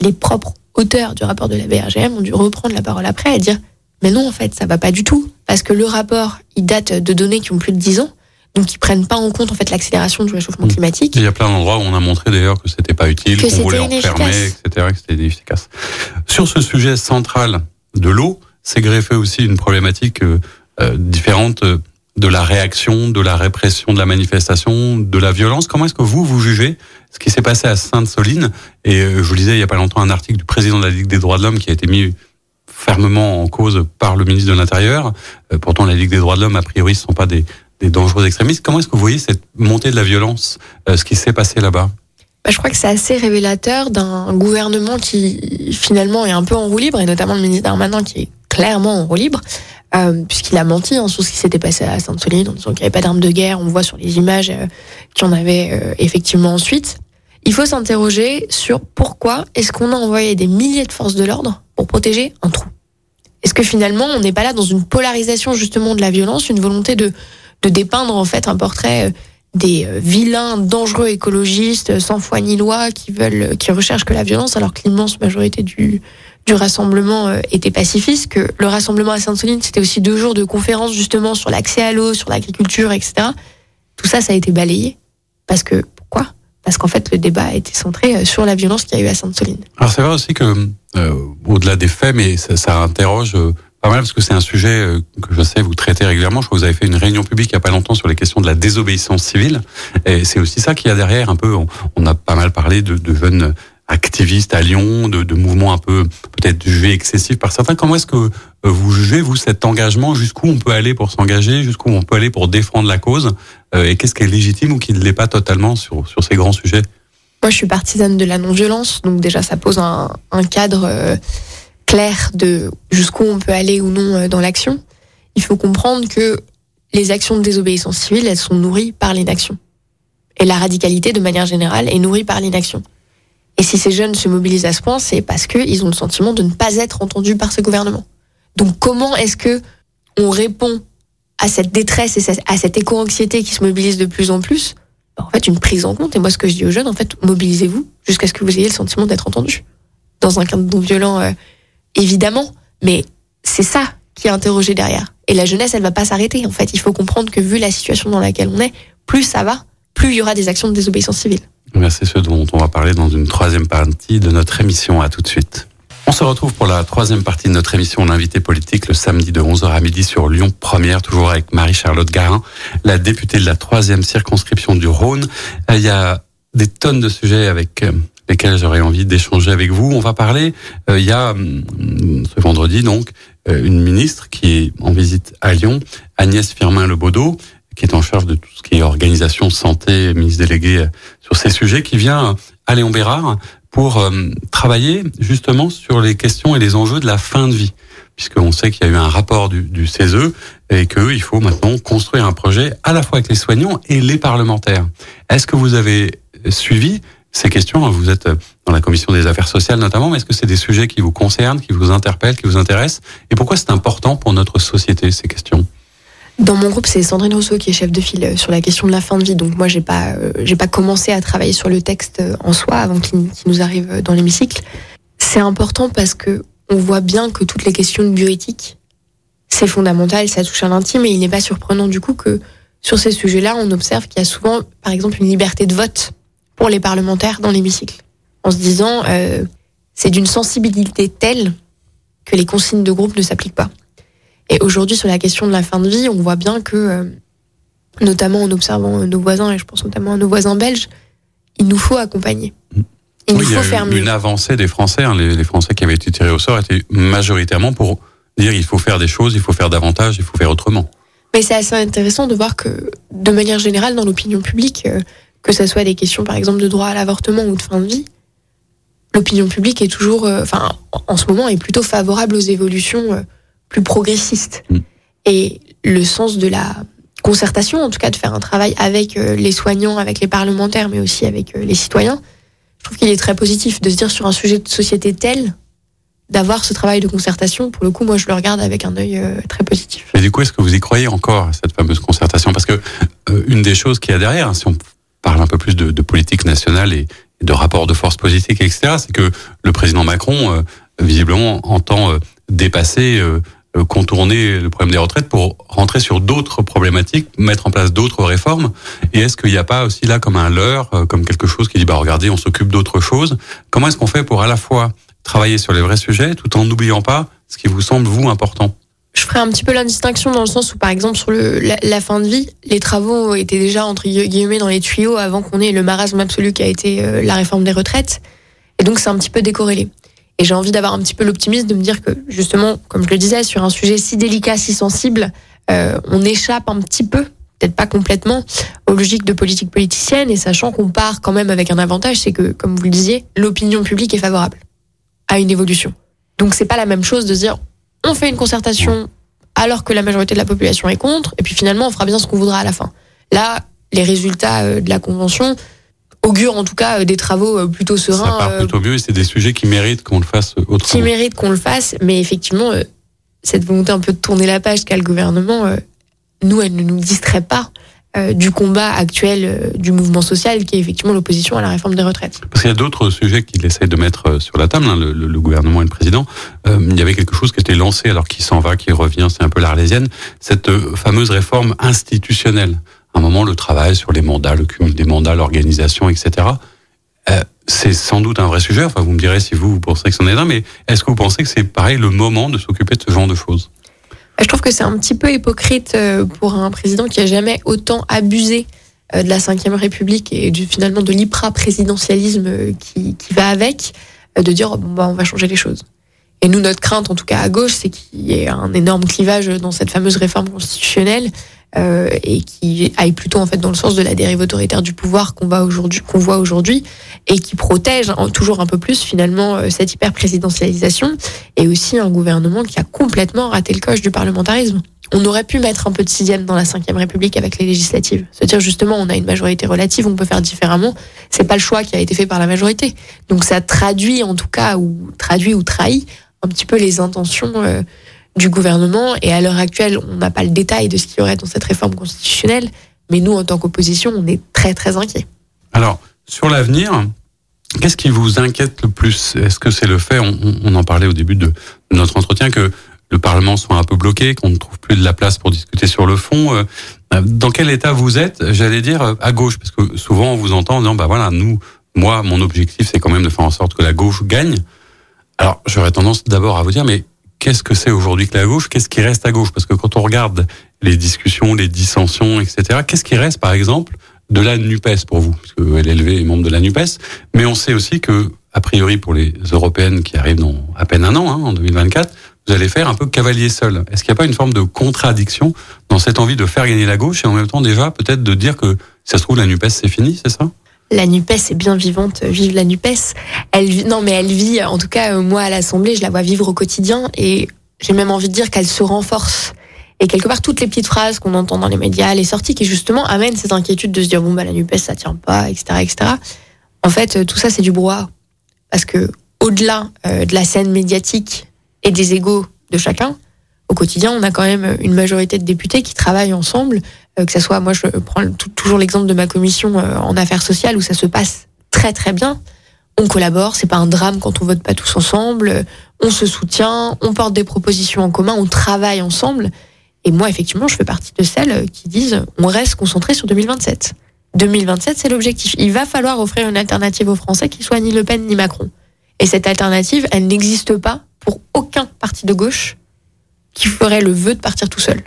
Les propres auteurs du rapport de la BRGM ont dû reprendre la parole après et dire mais non en fait ça va pas du tout parce que le rapport il date de données qui ont plus de 10 ans donc ils prennent pas en compte en fait l'accélération du réchauffement mmh. climatique. Il y a plein d'endroits où on a montré d'ailleurs que c'était pas utile, qu'on voulait enfermer, etc., que c'était inefficace. Sur ce sujet central de l'eau, c'est greffé aussi une problématique euh, euh différente euh, de la réaction, de la répression, de la manifestation, de la violence. Comment est-ce que vous, vous jugez ce qui s'est passé à Sainte-Soline? Et euh, je vous lisais il y a pas longtemps un article du président de la Ligue des droits de l'homme qui a été mis fermement en cause par le ministre de l'Intérieur. pourtant, la Ligue des droits de l'homme, a priori, ce ne sont pas des, des dangereux extrémistes. Comment est-ce que vous voyez cette montée de la violence, euh, ce qui s'est passé là-bas? Bah, je crois que c'est assez révélateur d'un gouvernement qui finalement est un peu en roue libre, et notamment le ministre Darmanin qui est clairement en roue libre, euh, puisqu'il a menti hein, sur ce qui s'était passé à Sainte-Soline, en disant qu'il n'y avait pas d'armes de guerre, on voit sur les images euh, qu'il y en avait euh, effectivement ensuite. Il faut s'interroger sur pourquoi est-ce qu'on a envoyé des milliers de forces de l'ordre pour protéger un trou? Est-ce que finalement on n'est pas là dans une polarisation justement de la violence, une volonté de de dépeindre en fait un portrait euh, des euh, vilains, dangereux écologistes euh, sans foi ni loi qui veulent, qui recherchent que la violence, alors que l'immense majorité du du rassemblement était pacifiste. Que le rassemblement à Sainte-Soline, c'était aussi deux jours de conférences justement sur l'accès à l'eau, sur l'agriculture, etc. Tout ça, ça a été balayé parce que pourquoi? Parce qu'en fait, le débat a été centré sur la violence qu'il y a eu à Sainte-Soline. Alors c'est vrai aussi que au-delà des faits, mais ça, ça interroge parce que c'est un sujet euh, que je sais vous traitez régulièrement. Je crois que vous avez fait une réunion publique il n'y a pas longtemps sur les questions de la désobéissance civile. Et c'est aussi ça qu'il y a derrière un peu. On, a pas mal parlé de, jeunes activistes à Lyon, de, mouvements un peu peut-être jugés excessifs par certains. Comment est-ce que euh, vous jugez, vous, cet engagement? Jusqu'où on peut aller pour s'engager? Jusqu'où on peut aller pour défendre la cause? Euh, Et qu'est-ce qui est légitime ou qui ne l'est pas totalement sur, sur ces grands sujets? Moi, je suis partisane de la non-violence, donc déjà, ça pose un, cadre clair de jusqu'où on peut aller ou non euh, dans l'action. Il faut comprendre que les actions de désobéissance civile, elles sont nourries par l'inaction. Et la radicalité, de manière générale, est nourrie par l'inaction. Et si ces jeunes se mobilisent à ce point, c'est parce qu'ils ont le sentiment de ne pas être entendus par ce gouvernement. Donc comment est-ce que on répond à cette détresse et à cette éco-anxiété qui se mobilise de plus en plus? Bah, En fait, une prise en compte. Et moi, ce que je dis aux jeunes, en fait, mobilisez-vous jusqu'à ce que vous ayez le sentiment d'être entendu. Dans un cadre non violent, euh, évidemment, mais c'est ça qui est interrogé derrière. Et la jeunesse, elle va pas s'arrêter. En fait, il faut comprendre que vu la situation dans laquelle on est, plus ça va, plus il y aura des actions de désobéissance civile. C'est ce dont on va parler dans une troisième partie de notre émission. À tout de suite. On se retrouve pour la troisième partie de notre émission L'invité politique le samedi de 11h à midi sur Lyon Première, toujours avec Marie-Charlotte Garin, la députée de la troisième circonscription du Rhône. Il y a des tonnes de sujets avec euh, lesquels j'aurais envie d'échanger avec vous. On va parler, euh, il y a hum, ce vendredi donc, une ministre qui est en visite à Lyon, Agnès Firmin-Lebaudot, qui est en charge de tout ce qui est organisation, santé, ministre délégué sur ces sujets, qui vient à Léon Bérard pour euh, travailler justement sur les questions et les enjeux de la fin de vie, puisqu'on sait qu'il y a eu un rapport du, du CESE et qu'il faut maintenant construire un projet à la fois avec les soignants et les parlementaires. Est-ce que vous avez suivi ces questions Vous êtes dans la commission des affaires sociales notamment, mais est-ce que c'est des sujets qui vous concernent, qui vous interpellent, qui vous intéressent? Et pourquoi c'est important pour notre société ces questions? Dans mon groupe, c'est Sandrine Rousseau qui est chef de file euh, sur la question de la fin de vie. Donc moi, j'ai pas, euh, j'ai pas commencé à travailler sur le texte euh, en soi avant qu'il nous arrive dans l'hémicycle. C'est important parce que on voit bien que toutes les questions de bioéthique, c'est fondamental, ça touche à l'intime et il n'est pas surprenant du coup que sur ces sujets-là, on observe qu'il y a souvent, par exemple, une liberté de vote pour les parlementaires dans l'hémicycle, en se disant euh, c'est d'une sensibilité telle que les consignes de groupe ne s'appliquent pas. Et aujourd'hui, sur la question de la fin de vie, on voit bien que, euh, notamment en observant nos voisins, et je pense notamment à nos voisins belges, il nous faut accompagner. Il nous faut faire mieux. Une avancée des Français, hein, les, Français qui avaient été tirés au sort étaient majoritairement pour dire il faut faire des choses, il faut faire davantage, il faut faire autrement. Mais c'est assez intéressant de voir que, de manière générale, dans l'opinion publique, euh, que ce soit des questions, par exemple, de droit à l'avortement ou de fin de vie, l'opinion publique est toujours, euh, enfin, en ce moment, est plutôt favorable aux évolutions plus progressiste. Mm. Et le sens de la concertation, en tout cas de faire un travail avec euh, les soignants, avec les parlementaires, mais aussi avec euh, les citoyens, je trouve qu'il est très positif de se dire sur un sujet de société tel, d'avoir ce travail de concertation. Pour le coup, moi, je le regarde avec un œil euh, très positif. Mais du coup, est-ce que vous y croyez encore, cette fameuse concertation? Parce que une des choses qu'il y a derrière, hein, si on parle un peu plus de, de politique nationale et, de rapports de force politique, etc., c'est que le président Macron, visiblement, entend dépasser euh, contourner le problème des retraites pour rentrer sur d'autres problématiques, mettre en place d'autres réformes Et est-ce qu'il n'y a pas aussi là comme un leurre, euh, comme quelque chose qui dit bah regardez, on s'occupe d'autres choses Comment est-ce qu'on fait pour à la fois travailler sur les vrais sujets tout en n'oubliant pas ce qui vous semble vous important? Je ferai un petit peu la distinction dans le sens où, par exemple, sur la, fin de vie, les travaux étaient déjà, entre guillemets, dans les tuyaux avant qu'on ait le marasme absolu qui a été euh, la réforme des retraites. Et donc, c'est un petit peu décorrélé. Et j'ai envie d'avoir un petit peu l'optimisme de me dire que justement, comme je le disais, sur un sujet si délicat, si sensible, euh, on échappe un petit peu, peut-être pas complètement, aux logiques de politique politicienne, et sachant qu'on part quand même avec un avantage, c'est que, comme vous le disiez, l'opinion publique est favorable à une évolution. Donc c'est pas la même chose de dire on fait une concertation alors que la majorité de la population est contre, et puis finalement on fera bien ce qu'on voudra à la fin. Là, les résultats euh, de la convention augure en tout cas euh, des travaux euh, plutôt sereins. Ça part plutôt mieux et c'est des sujets qui méritent qu'on le fasse autrement. Qui méritent qu'on le fasse, mais effectivement, cette volonté un peu de tourner la page qu'a le gouvernement, nous, elle ne nous distrait pas du combat actuel du mouvement social qui est effectivement l'opposition à la réforme des retraites. Parce qu'il y a d'autres sujets qu'il essaie de mettre sur la table, hein, le, gouvernement et le président. il y avait quelque chose qui était lancé alors qu'il s'en va, qui revient, c'est un peu l'arlésienne, cette fameuse réforme institutionnelle un moment le travail sur les mandats, le cumul des mandats, l'organisation, etc. Euh, c'est sans doute un vrai sujet. Enfin, vous me direz si vous, vous pensez que c'en est un, mais est-ce que vous pensez que c'est pareil le moment de s'occuper de ce genre de choses? Je trouve que c'est un petit peu hypocrite euh, pour un président qui a jamais autant abusé euh, de la Ve République et du, finalement de l'hyper-présidentialisme qui, qui, va avec, de dire bon, bah, on va changer les choses. Et nous, notre crainte, en tout cas à gauche, c'est qu'il y ait un énorme clivage dans cette fameuse réforme constitutionnelle euh, et qui aille plutôt en fait dans le sens de la dérive autoritaire du pouvoir qu'on voit aujourd'hui, qu'on voit aujourd'hui, et qui protège toujours un peu plus finalement euh, cette hyper présidentialisation, et aussi un gouvernement qui a complètement raté le coche du parlementarisme. On aurait pu mettre un peu de sixième dans la cinquième République avec les législatives. C'est-à-dire justement, on a une majorité relative, on peut faire différemment. C'est pas le choix qui a été fait par la majorité. Donc ça traduit en tout cas ou traduit ou trahit un petit peu les intentions euh, du gouvernement. Et à l'heure actuelle, on n'a pas le détail de ce qu'il y aurait dans cette réforme constitutionnelle. Mais nous, en tant qu'opposition, on est très, très inquiets. Alors, sur l'avenir, qu'est-ce qui vous inquiète le plus? Est-ce que c'est le fait, on, en parlait au début de, notre entretien, que le Parlement soit un peu bloqué, qu'on ne trouve plus de la place pour discuter sur le fond euh, Dans quel état vous êtes, j'allais dire, à gauche? Parce que souvent, on vous entend en disant, bah voilà, nous, moi, mon objectif, c'est quand même de faire en sorte que la gauche gagne. Alors, j'aurais tendance d'abord à vous dire, mais qu'est-ce que c'est aujourd'hui que la gauche Qu'est-ce qui reste à gauche? Parce que quand on regarde les discussions, les dissensions, etc., qu'est-ce qui reste, par exemple, de la NUPES pour vous? Parce qu'elle est élevée et membre de la NUPES. Mais on sait aussi que, a priori, pour les européennes qui arrivent dans à peine un an, hein, en 2024, vous allez faire un peu cavalier seul. Est-ce qu'il n'y a pas une forme de contradiction dans cette envie de faire gagner la gauche et en même temps déjà peut-être de dire que, si ça se trouve, la NUPES, c'est fini, c'est ça? La Nupes est bien vivante, vive la Nupes. Elle non mais elle vit, en tout cas euh, moi à l'Assemblée, je la vois vivre au quotidien et j'ai même envie de dire qu'elle se renforce. Et quelque part toutes les petites phrases qu'on entend dans les médias, les sorties qui justement amènent cette inquiétude de se dire bon bah la Nupes ça tient pas, etc., etc. En fait euh, tout ça c'est du brouhaha parce que au-delà euh, de la scène médiatique et des égaux de chacun, au quotidien, on a quand même une majorité de députés qui travaillent ensemble, euh, que ce soit, moi je prends toujours l'exemple de ma commission euh, en affaires sociales où ça se passe très très bien. On collabore, c'est pas un drame quand on vote pas tous ensemble, on se soutient, on porte des propositions en commun, on travaille ensemble. Et moi, effectivement, je fais partie de celles qui disent on reste concentré sur 2027. 2027, c'est l'objectif. Il va falloir offrir une alternative aux Français qui soit ni Le Pen ni Macron. Et cette alternative, elle n'existe pas pour aucun parti de gauche qui ferait le vœu de partir tout seul.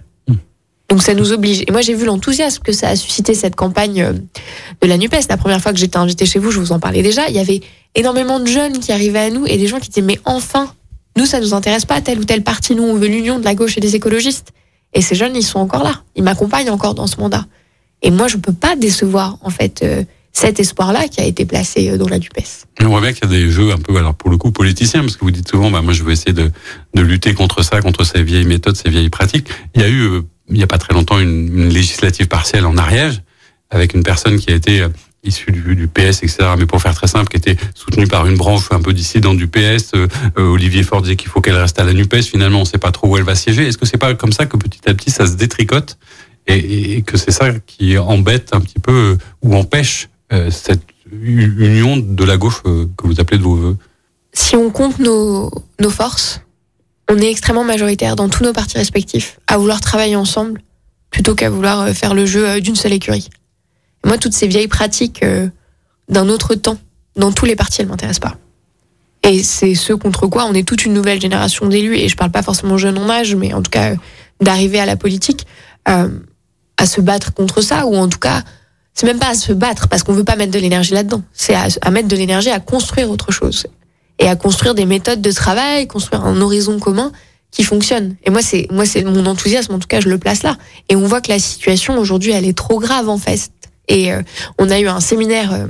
Donc ça nous oblige. Et moi j'ai vu l'enthousiasme que ça a suscité cette campagne euh, de la NUPES. La première fois que j'étais invitée chez vous, je vous en parlais déjà, il y avait énormément de jeunes qui arrivaient à nous et des gens qui disaient mais enfin, nous ça nous intéresse pas tel ou tel parti, nous on veut l'union de la gauche et des écologistes. Et ces jeunes ils sont encore là, ils m'accompagnent encore dans ce mandat. Et moi je peux pas décevoir en fait euh, cet espoir-là qui a été placé euh, dans la DUPES. On voit bien qu'il y a des jeux un peu, alors pour le coup, politiciens, parce que vous dites souvent, bah, moi je veux essayer de, de lutter contre ça, contre ces vieilles méthodes, ces vieilles pratiques. Il y a eu, il n'y a pas très longtemps, une, législative partielle en Ariège, avec une personne qui a été euh, issue du, PS, etc., mais pour faire très simple, qui était soutenue par une branche un peu dissidente du PS. Olivier Faure disait qu'il faut qu'elle reste à la NUPES. Finalement, on ne sait pas trop où elle va siéger. Est-ce que c'est pas comme ça que petit à petit, ça se détricote et, que c'est ça qui embête un petit peu ou empêche euh, cette union de la gauche euh, que vous appelez de vos voeux? Si on compte nos forces, on est extrêmement majoritaire dans tous nos partis respectifs à vouloir travailler ensemble plutôt qu'à vouloir euh, faire le jeu d'une seule écurie. moi, toutes ces vieilles pratiques d'un autre temps, dans tous les partis, elles m'intéressent pas. Et c'est ce contre quoi on est toute une nouvelle génération d'élus, et je parle pas forcément jeune en âge, mais en tout cas d'arriver à la politique, euh, à se battre contre ça, ou en tout cas c'est même pas à se battre parce qu'on veut pas mettre de l'énergie là-dedans. C'est à, mettre de l'énergie à construire autre chose et à construire des méthodes de travail, construire un horizon commun qui fonctionne. Et moi, c'est moi, c'est mon enthousiasme. En tout cas, je le place là. Et on voit que la situation aujourd'hui, elle est trop grave en fait. Et euh, on a eu un séminaire euh,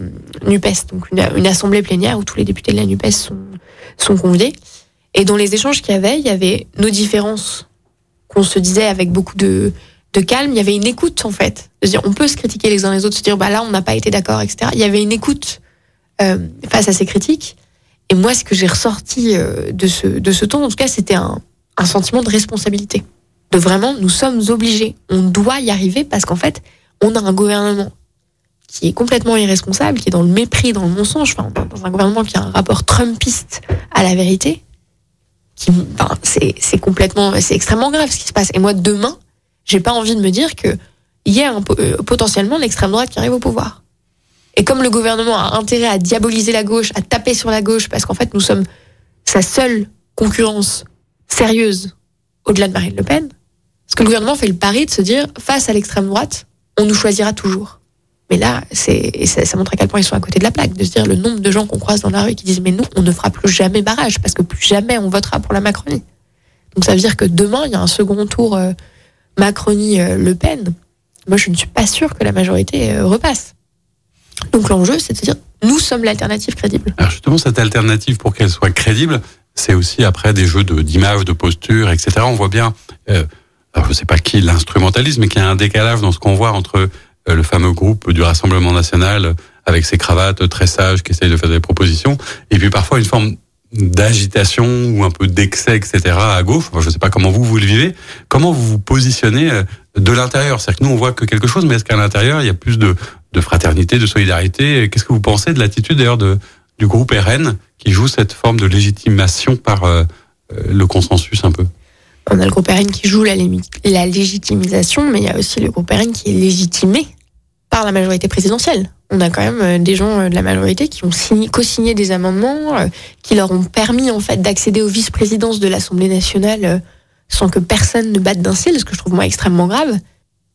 Nupes, donc une, une, assemblée plénière où tous les députés de la Nupes sont sont conviés. Et dans les échanges qu'il y avait, il y avait nos différences qu'on se disait avec beaucoup de de calme, il y avait une écoute en fait. dire, on peut se critiquer les uns les autres, se dire bah là on n'a pas été d'accord, etc. Il y avait une écoute euh, face à ces critiques. Et moi, ce que j'ai ressorti euh, de ce de ce temps, en tout cas, c'était un, un sentiment de responsabilité. De vraiment, nous sommes obligés, on doit y arriver parce qu'en fait, on a un gouvernement qui est complètement irresponsable, qui est dans le mépris, dans le mensonge, enfin, dans un gouvernement qui a un rapport trumpiste à la vérité. Qui, enfin, c'est, complètement, c'est extrêmement grave ce qui se passe. Et moi, demain, j'ai pas envie de me dire que y a un, euh, potentiellement l'extrême droite qui arrive au pouvoir. Et comme le gouvernement a intérêt à diaboliser la gauche, à taper sur la gauche, parce qu'en fait nous sommes sa seule concurrence sérieuse au-delà de Marine Le Pen, parce que le gouvernement fait le pari de se dire face à l'extrême droite, on nous choisira toujours. Mais là, c'est ça, montre à quel point ils sont à côté de la plaque, de se dire le nombre de gens qu'on croise dans la rue qui disent mais nous, on ne fera plus jamais barrage, parce que plus jamais on votera pour la Macronie. Donc ça veut dire que demain, il y a un second tour. Euh, Macronie-Le Pen, moi je ne suis pas sûre que la majorité repasse. Donc l'enjeu, c'est de dire, nous sommes l'alternative crédible. Alors justement, cette alternative, pour qu'elle soit crédible, c'est aussi après des jeux d'image, de, posture, etc. On voit bien, euh, alors je sais pas qui l'instrumentalise, mais qu'il y a un décalage dans ce qu'on voit entre euh, le fameux groupe du Rassemblement national avec ses cravates très sages qui essayent de faire des propositions, et puis parfois une forme d'agitation ou un peu d'excès, etc. à gauche. je ne sais pas comment vous, vous le vivez. Comment vous vous positionnez euh, de l'intérieur. C'est-à-dire que nous, on voit que quelque chose, mais est-ce qu'à l'intérieur, il y a plus de, fraternité, de solidarité? Qu'est-ce que vous pensez de l'attitude d'ailleurs du groupe RN qui joue cette forme de légitimation par euh, euh, le consensus un peu? On a le groupe RN qui joue la, la légitimisation, mais il y a aussi le groupe RN qui est légitimé par la majorité présidentielle. On a quand même euh, des gens de la majorité qui ont signé, co-signé des amendements qui leur ont permis en fait d'accéder aux vice-présidences de l'Assemblée nationale sans que personne ne batte d'un cil, ce que je trouve moi extrêmement grave.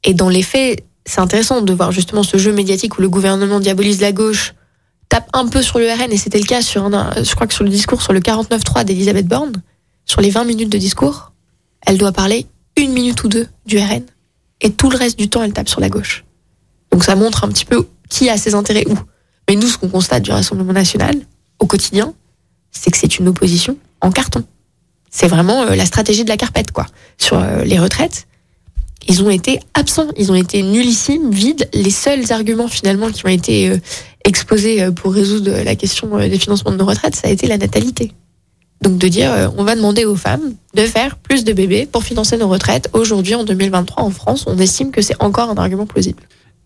Et dans les faits, c'est intéressant de voir justement ce jeu médiatique où le gouvernement diabolise la gauche, tape un peu sur le RN, et c'était le cas sur un, je crois que sur le discours sur le 49.3 d'Elisabeth Borne, sur les 20 minutes de discours, elle doit parler une minute ou deux du RN, et tout le reste du temps, elle tape sur la gauche. Donc ça montre un petit peu qui a ses intérêts où. Mais nous, ce qu'on constate du Rassemblement national, au quotidien, c'est que c'est une opposition en carton. C'est vraiment euh, la stratégie de la carpette, quoi. Sur euh, les retraites, ils ont été absents, ils ont été nullissimes, vides. Les seuls arguments finalement qui ont été euh, exposés pour résoudre la question des financements de nos retraites, ça a été la natalité. Donc de dire, on va demander aux femmes de faire plus de bébés pour financer nos retraites. Aujourd'hui, en 2023, en France, on estime que c'est encore un argument plausible.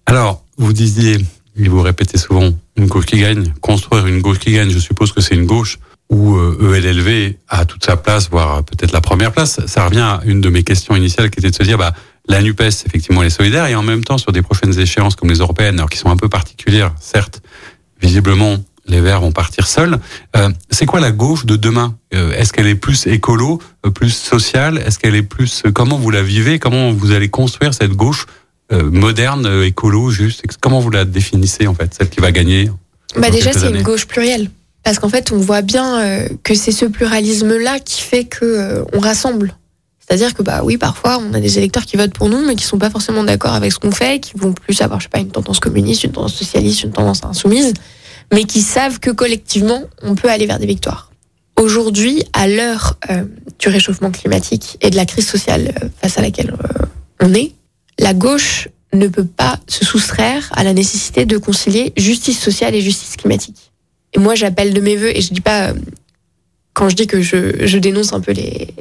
Alors, vous disiez, et vous répétez souvent, une gauche qui gagne, construire une gauche qui gagne, je suppose que c'est une gauche où ELLV a toute sa place, voire peut-être la première place. Ça revient à une de mes questions initiales qui était de se dire, bah, la NUPES, effectivement, elle est solidaire et en même temps, sur des prochaines échéances comme les européennes, alors qui sont un peu particulières, certes, visiblement, les Verts vont partir seuls. Euh, c'est quoi la gauche de demain? Euh, Est-ce qu'elle est plus écolo, euh, plus sociale? Est-ce qu'elle est plus comment vous la vivez? Comment vous allez construire cette gauche moderne, écolo, juste? Comment vous la définissez en fait, celle qui va gagner? Bah déjà, c'est une gauche plurielle. Parce qu'en fait, on voit bien que c'est ce pluralisme-là qui fait que on rassemble. C'est-à-dire que bah oui, parfois on a des électeurs qui votent pour nous, mais qui sont pas forcément d'accord avec ce qu'on fait, qui vont plus avoir, je sais pas, une tendance communiste, une tendance socialiste, une tendance insoumise, mais qui savent que collectivement on peut aller vers des victoires. Aujourd'hui, à l'heure euh, du réchauffement climatique et de la crise sociale euh, face à laquelle euh, on est, la gauche ne peut pas se soustraire à la nécessité de concilier justice sociale et justice climatique. Et moi, j'appelle de mes voeux, et je dis pas quand je dis que je, je dénonce un peu les,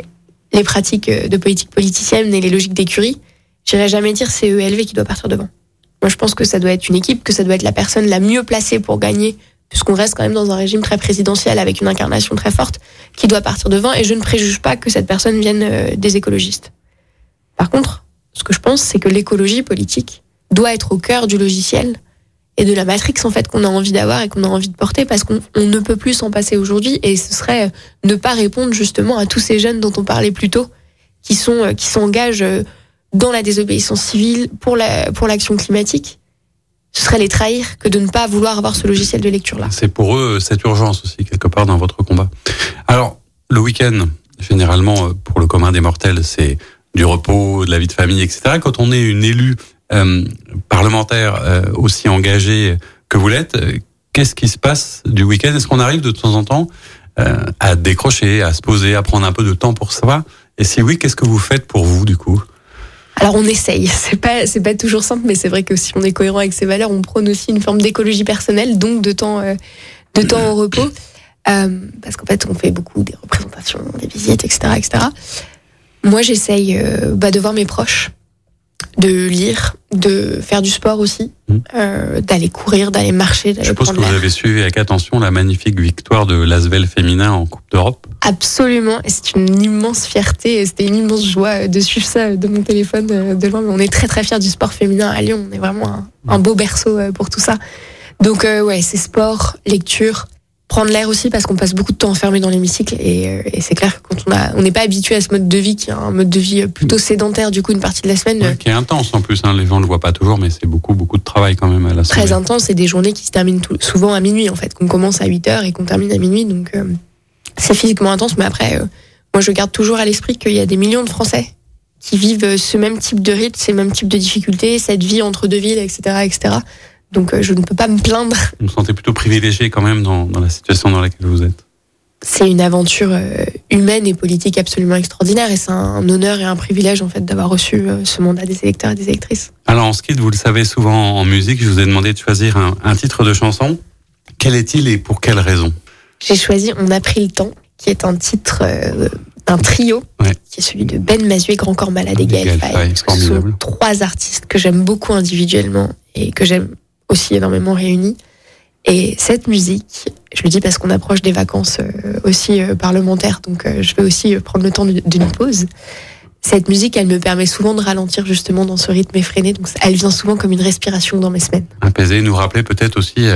les pratiques euh, de politique politicienne et les logiques d'écurie, j'irai jamais dire c'est ELV qui doit partir devant. Moi, je pense que ça doit être une équipe, que ça doit être la personne la mieux placée pour gagner, puisqu'on reste quand même dans un régime très présidentiel avec une incarnation très forte, qui doit partir devant. Et je ne préjuge pas que cette personne vienne euh, des écologistes. Par contre, ce que je pense, c'est que l'écologie politique doit être au cœur du logiciel et de la matrix en fait qu'on a envie d'avoir et qu'on a envie de porter parce qu'on ne peut plus s'en passer aujourd'hui et ce serait ne pas répondre justement à tous ces jeunes dont on parlait plus tôt qui sont euh, qui s'engagent euh, dans la désobéissance civile pour la pour l'action climatique. Ce serait les trahir que de ne pas vouloir avoir ce logiciel de lecture là c'est pour eux cette urgence aussi quelque part dans votre combat. Alors le week-end généralement euh, pour le commun des mortels c'est du repos de la vie de famille etc quand on est une élue euh, parlementaire euh, aussi engagé que vous l'êtes, euh, qu'est-ce qui se passe du week-end? Est-ce qu'on arrive de temps en temps à décrocher, à se poser, à prendre un peu de temps pour soi Et si oui, qu'est-ce que vous faites pour vous du coup? Alors on essaye, c'est pas c'est pas toujours simple, mais c'est vrai que si on est cohérent avec ses valeurs, on prône aussi une forme d'écologie personnelle, donc de temps de temps au repos, parce qu'en fait on fait beaucoup des représentations, des visites, etc., etc. Moi j'essaye bah, de voir mes proches, de lire, de faire du sport aussi, mmh. euh, d'aller courir, d'aller marcher. Je suppose que vous avez suivi avec attention la magnifique victoire de l'Asvel féminin en Coupe d'Europe. Absolument, c'est une immense fierté, c'était une immense joie de suivre ça de mon téléphone euh, de loin. Mais on est très très fiers du sport féminin à Lyon, on est vraiment un, beau berceau euh, pour tout ça. Donc ouais, c'est sport, lecture, prendre l'air aussi parce qu'on passe beaucoup de temps enfermé dans l'hémicycle et, euh, et c'est clair que quand on a on n'est pas habitué à ce mode de vie qui est un mode de vie plutôt sédentaire du coup une partie de la semaine ouais, qui est intense en plus hein, les gens le voient pas toujours mais c'est beaucoup beaucoup de travail quand même à la très intense et des journées qui se terminent tout, souvent à minuit en fait qu'on commence à 8 heures et qu'on termine à minuit donc euh, c'est physiquement intense mais après euh, moi je garde toujours à l'esprit qu'il y a des millions de Français qui vivent ce même type de rythme, ces mêmes types de difficultés, cette vie entre deux villes, etc., etc. Donc je ne peux pas me plaindre. Vous vous sentez plutôt privilégié quand même dans, dans la situation dans laquelle vous êtes c'est une aventure humaine et politique absolument extraordinaire et c'est un honneur et un privilège en fait d'avoir reçu ce mandat des électeurs et des électrices. Alors en skill, vous le savez souvent en musique, je vous ai demandé de choisir un, un titre de chanson. Quel est-il et pour quelle raison? J'ai choisi On a pris le temps, qui est un titre euh, d'un trio, Ouais. qui est celui de Ben Mazué, Grand Corps Malade et Gaël Faye, ce sont trois artistes que j'aime beaucoup individuellement et que j'aime aussi énormément réunis. Et cette musique, je le dis parce qu'on approche des vacances euh, aussi euh, parlementaires, donc euh, je vais aussi prendre le temps d'une pause. Cette musique, elle me permet souvent de ralentir justement dans ce rythme effréné, donc elle vient souvent comme une respiration dans mes semaines. Apaiser, nous rappeler peut-être aussi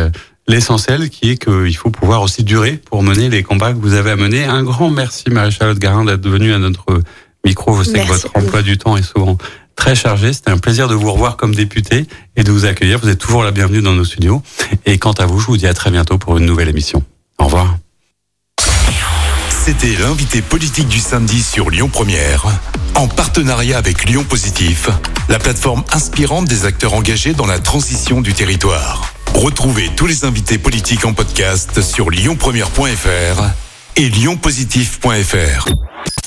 l'essentiel qui est qu'il faut pouvoir aussi durer pour mener les combats que vous avez à mener. Un grand merci Marie-Charlotte Garin d'être venue à notre micro. Je sais Merci que votre emploi du temps est souvent très chargé. C'était un plaisir de vous revoir comme député et de vous accueillir. Vous êtes toujours la bienvenue dans nos studios. Et quant à vous, je vous dis à très bientôt pour une nouvelle émission. Au revoir. C'était l'invité politique du samedi sur Lyon Première, en partenariat avec Lyon Positif, la plateforme inspirante des acteurs engagés dans la transition du territoire. Retrouvez tous les invités politiques en podcast sur lyonpremière.fr et lyonpositif.fr.